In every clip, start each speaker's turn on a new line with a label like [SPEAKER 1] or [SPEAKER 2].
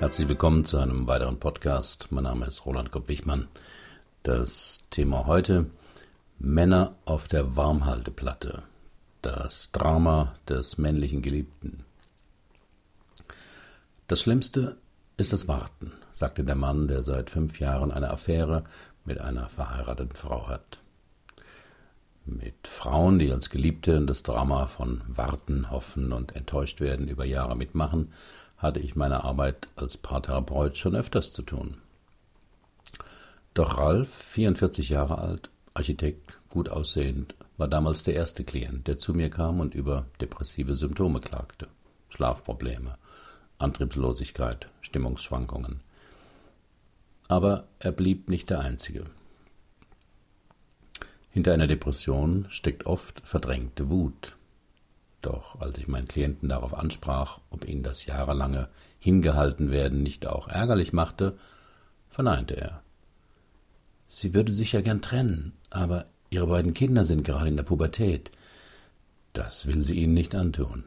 [SPEAKER 1] Herzlich willkommen zu einem weiteren Podcast. Mein Name ist Roland Kopp-Wichmann. Das Thema heute Männer auf der Warmhalteplatte. Das Drama des männlichen Geliebten. Das Schlimmste ist das Warten, sagte der Mann, der seit fünf Jahren eine Affäre mit einer verheirateten Frau hat. Mit Frauen, die als Geliebte das Drama von Warten, Hoffen und enttäuscht werden über Jahre mitmachen, hatte ich meine Arbeit als Paartherapeut schon öfters zu tun. Doch Ralf, 44 Jahre alt, Architekt, gut aussehend, war damals der erste Klient, der zu mir kam und über depressive Symptome klagte. Schlafprobleme, Antriebslosigkeit, Stimmungsschwankungen. Aber er blieb nicht der Einzige. Hinter einer Depression steckt oft verdrängte Wut, doch als ich meinen Klienten darauf ansprach, ob ihn das jahrelange Hingehaltenwerden nicht auch ärgerlich machte, verneinte er. Sie würde sich ja gern trennen, aber ihre beiden Kinder sind gerade in der Pubertät. Das will sie ihnen nicht antun.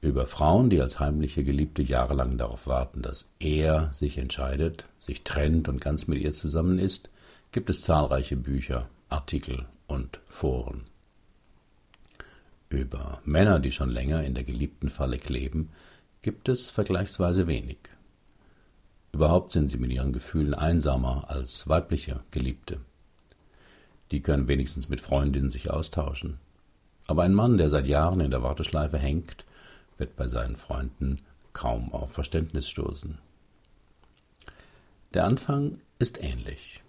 [SPEAKER 1] Über Frauen, die als heimliche Geliebte jahrelang darauf warten, dass er sich entscheidet, sich trennt und ganz mit ihr zusammen ist, gibt es zahlreiche Bücher, Artikel und Foren. Über Männer, die schon länger in der geliebten Falle kleben, gibt es vergleichsweise wenig. Überhaupt sind sie mit ihren Gefühlen einsamer als weibliche Geliebte. Die können wenigstens mit Freundinnen sich austauschen. Aber ein Mann, der seit Jahren in der Warteschleife hängt, wird bei seinen Freunden kaum auf Verständnis stoßen. Der Anfang ist ähnlich.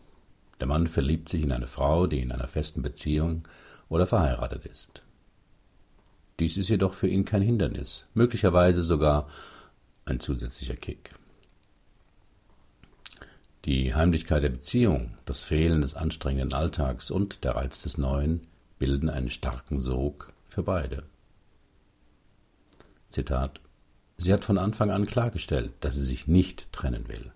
[SPEAKER 1] Der Mann verliebt sich in eine Frau, die in einer festen Beziehung oder verheiratet ist. Dies ist jedoch für ihn kein Hindernis, möglicherweise sogar ein zusätzlicher Kick. Die Heimlichkeit der Beziehung, das Fehlen des anstrengenden Alltags und der Reiz des Neuen bilden einen starken Sog für beide. Zitat Sie hat von Anfang an klargestellt, dass sie sich nicht trennen will.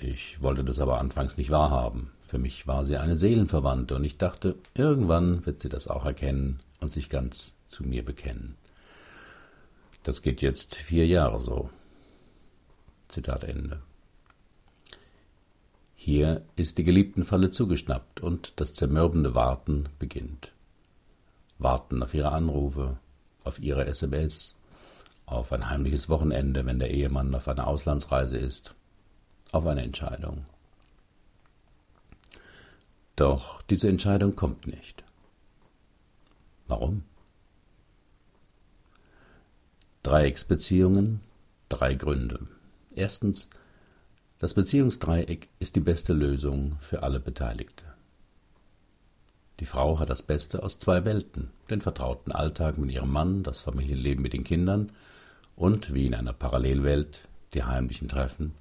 [SPEAKER 1] Ich wollte das aber anfangs nicht wahrhaben. Für mich war sie eine Seelenverwandte und ich dachte, irgendwann wird sie das auch erkennen und sich ganz zu mir bekennen. Das geht jetzt vier Jahre so. Zitat Ende. Hier ist die Geliebtenfalle zugeschnappt und das zermürbende Warten beginnt. Warten auf ihre Anrufe, auf ihre SMS, auf ein heimliches Wochenende, wenn der Ehemann auf einer Auslandsreise ist, auf eine Entscheidung. Doch diese Entscheidung kommt nicht. Warum? Dreiecksbeziehungen, drei Gründe. Erstens, das Beziehungsdreieck ist die beste Lösung für alle Beteiligte. Die Frau hat das Beste aus zwei Welten, den vertrauten Alltag mit ihrem Mann, das Familienleben mit den Kindern und, wie in einer Parallelwelt, die heimlichen Treffen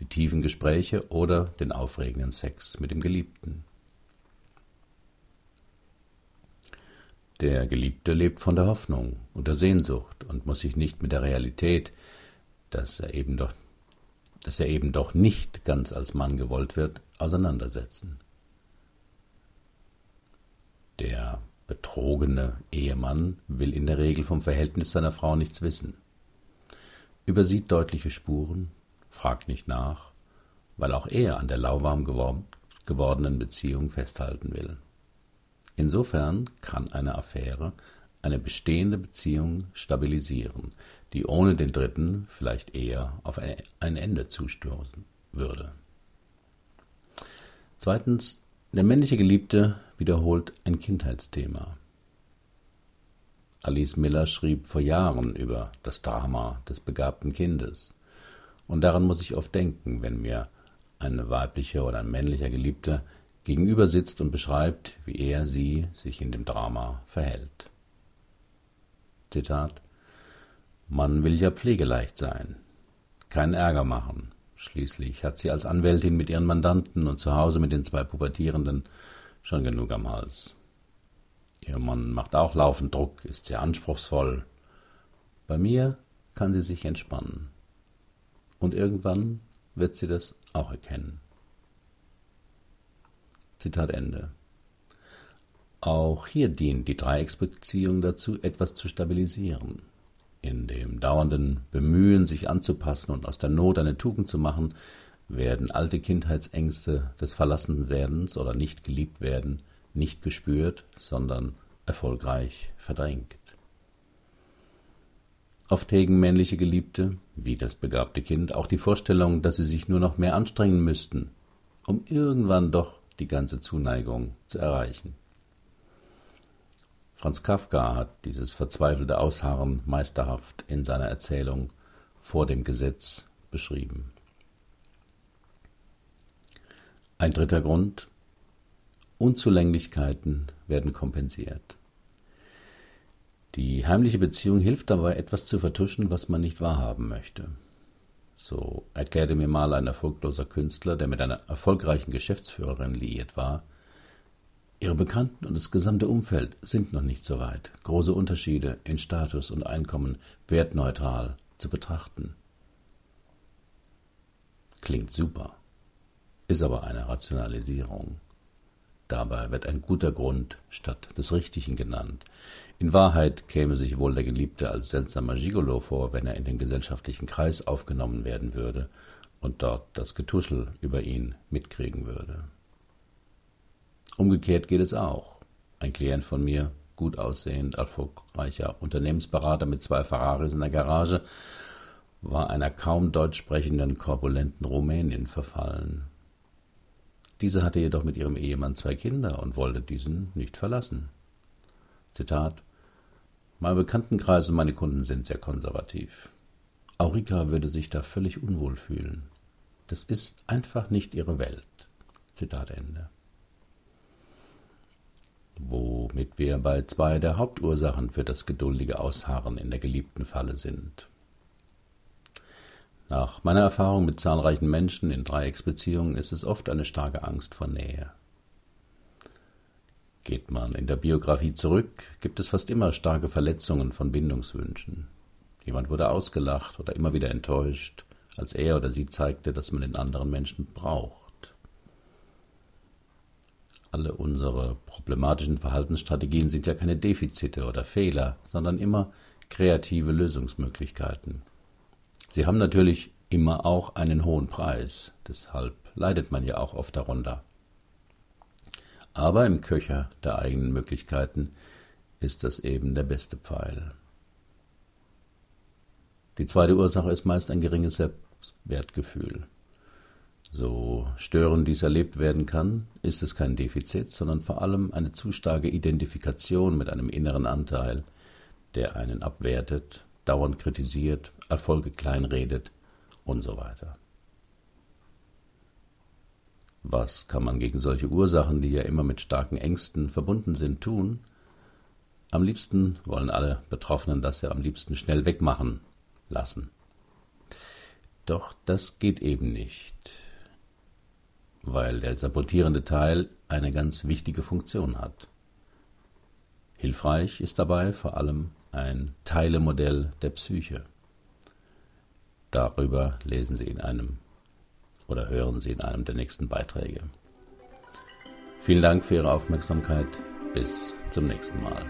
[SPEAKER 1] die tiefen Gespräche oder den aufregenden Sex mit dem Geliebten. Der Geliebte lebt von der Hoffnung und der Sehnsucht und muss sich nicht mit der Realität, dass er eben doch, dass er eben doch nicht ganz als Mann gewollt wird, auseinandersetzen. Der betrogene Ehemann will in der Regel vom Verhältnis seiner Frau nichts wissen, übersieht deutliche Spuren fragt nicht nach, weil auch er an der lauwarm gewordenen Beziehung festhalten will. Insofern kann eine Affäre eine bestehende Beziehung stabilisieren, die ohne den Dritten vielleicht eher auf ein Ende zustoßen würde. Zweitens, der männliche Geliebte wiederholt ein Kindheitsthema. Alice Miller schrieb vor Jahren über das Drama des begabten Kindes. Und daran muss ich oft denken, wenn mir eine weibliche oder ein männlicher Geliebter gegenüber sitzt und beschreibt, wie er sie sich in dem Drama verhält. Zitat Man will ja pflegeleicht sein, keinen Ärger machen. Schließlich hat sie als Anwältin mit ihren Mandanten und zu Hause mit den zwei Pubertierenden schon genug am Hals. Ihr Mann macht auch laufend Druck, ist sehr anspruchsvoll. Bei mir kann sie sich entspannen. Und irgendwann wird sie das auch erkennen. Zitat Ende. Auch hier dient die Dreiecksbeziehung dazu, etwas zu stabilisieren. In dem dauernden Bemühen, sich anzupassen und aus der Not eine Tugend zu machen, werden alte Kindheitsängste des Verlassenwerdens oder nicht geliebt werden nicht gespürt, sondern erfolgreich verdrängt. Oft hegen männliche Geliebte, wie das begabte Kind, auch die Vorstellung, dass sie sich nur noch mehr anstrengen müssten, um irgendwann doch die ganze Zuneigung zu erreichen. Franz Kafka hat dieses verzweifelte Ausharren meisterhaft in seiner Erzählung vor dem Gesetz beschrieben. Ein dritter Grund Unzulänglichkeiten werden kompensiert. Die heimliche Beziehung hilft dabei, etwas zu vertuschen, was man nicht wahrhaben möchte. So erklärte mir mal ein erfolgloser Künstler, der mit einer erfolgreichen Geschäftsführerin liiert war, Ihre Bekannten und das gesamte Umfeld sind noch nicht so weit, große Unterschiede in Status und Einkommen wertneutral zu betrachten. Klingt super, ist aber eine Rationalisierung. Dabei wird ein guter Grund statt des Richtigen genannt. In Wahrheit käme sich wohl der Geliebte als seltsamer Gigolo vor, wenn er in den gesellschaftlichen Kreis aufgenommen werden würde und dort das Getuschel über ihn mitkriegen würde. Umgekehrt geht es auch. Ein Klient von mir, gut aussehend, erfolgreicher Unternehmensberater mit zwei Ferraris in der Garage, war einer kaum deutsch sprechenden, korpulenten Rumänin verfallen. Diese hatte jedoch mit ihrem Ehemann zwei Kinder und wollte diesen nicht verlassen. Zitat Mein Bekanntenkreis und meine Kunden sind sehr konservativ. Aurika würde sich da völlig unwohl fühlen. Das ist einfach nicht ihre Welt. Zitat Ende. Womit wir bei zwei der Hauptursachen für das geduldige Ausharren in der geliebten Falle sind. Nach meiner Erfahrung mit zahlreichen Menschen in Dreiecksbeziehungen ist es oft eine starke Angst vor Nähe. Geht man in der Biografie zurück, gibt es fast immer starke Verletzungen von Bindungswünschen. Jemand wurde ausgelacht oder immer wieder enttäuscht, als er oder sie zeigte, dass man den anderen Menschen braucht. Alle unsere problematischen Verhaltensstrategien sind ja keine Defizite oder Fehler, sondern immer kreative Lösungsmöglichkeiten. Sie haben natürlich immer auch einen hohen Preis, deshalb leidet man ja auch oft darunter. Aber im Köcher der eigenen Möglichkeiten ist das eben der beste Pfeil. Die zweite Ursache ist meist ein geringes Selbstwertgefühl. So störend dies erlebt werden kann, ist es kein Defizit, sondern vor allem eine zu starke Identifikation mit einem inneren Anteil, der einen abwertet dauernd kritisiert, Erfolge kleinredet und so weiter. Was kann man gegen solche Ursachen, die ja immer mit starken Ängsten verbunden sind, tun? Am liebsten wollen alle Betroffenen das ja am liebsten schnell wegmachen lassen. Doch das geht eben nicht, weil der sabotierende Teil eine ganz wichtige Funktion hat. Hilfreich ist dabei vor allem ein Teilemodell der Psyche. Darüber lesen Sie in einem oder hören Sie in einem der nächsten Beiträge. Vielen Dank für Ihre Aufmerksamkeit. Bis zum nächsten Mal.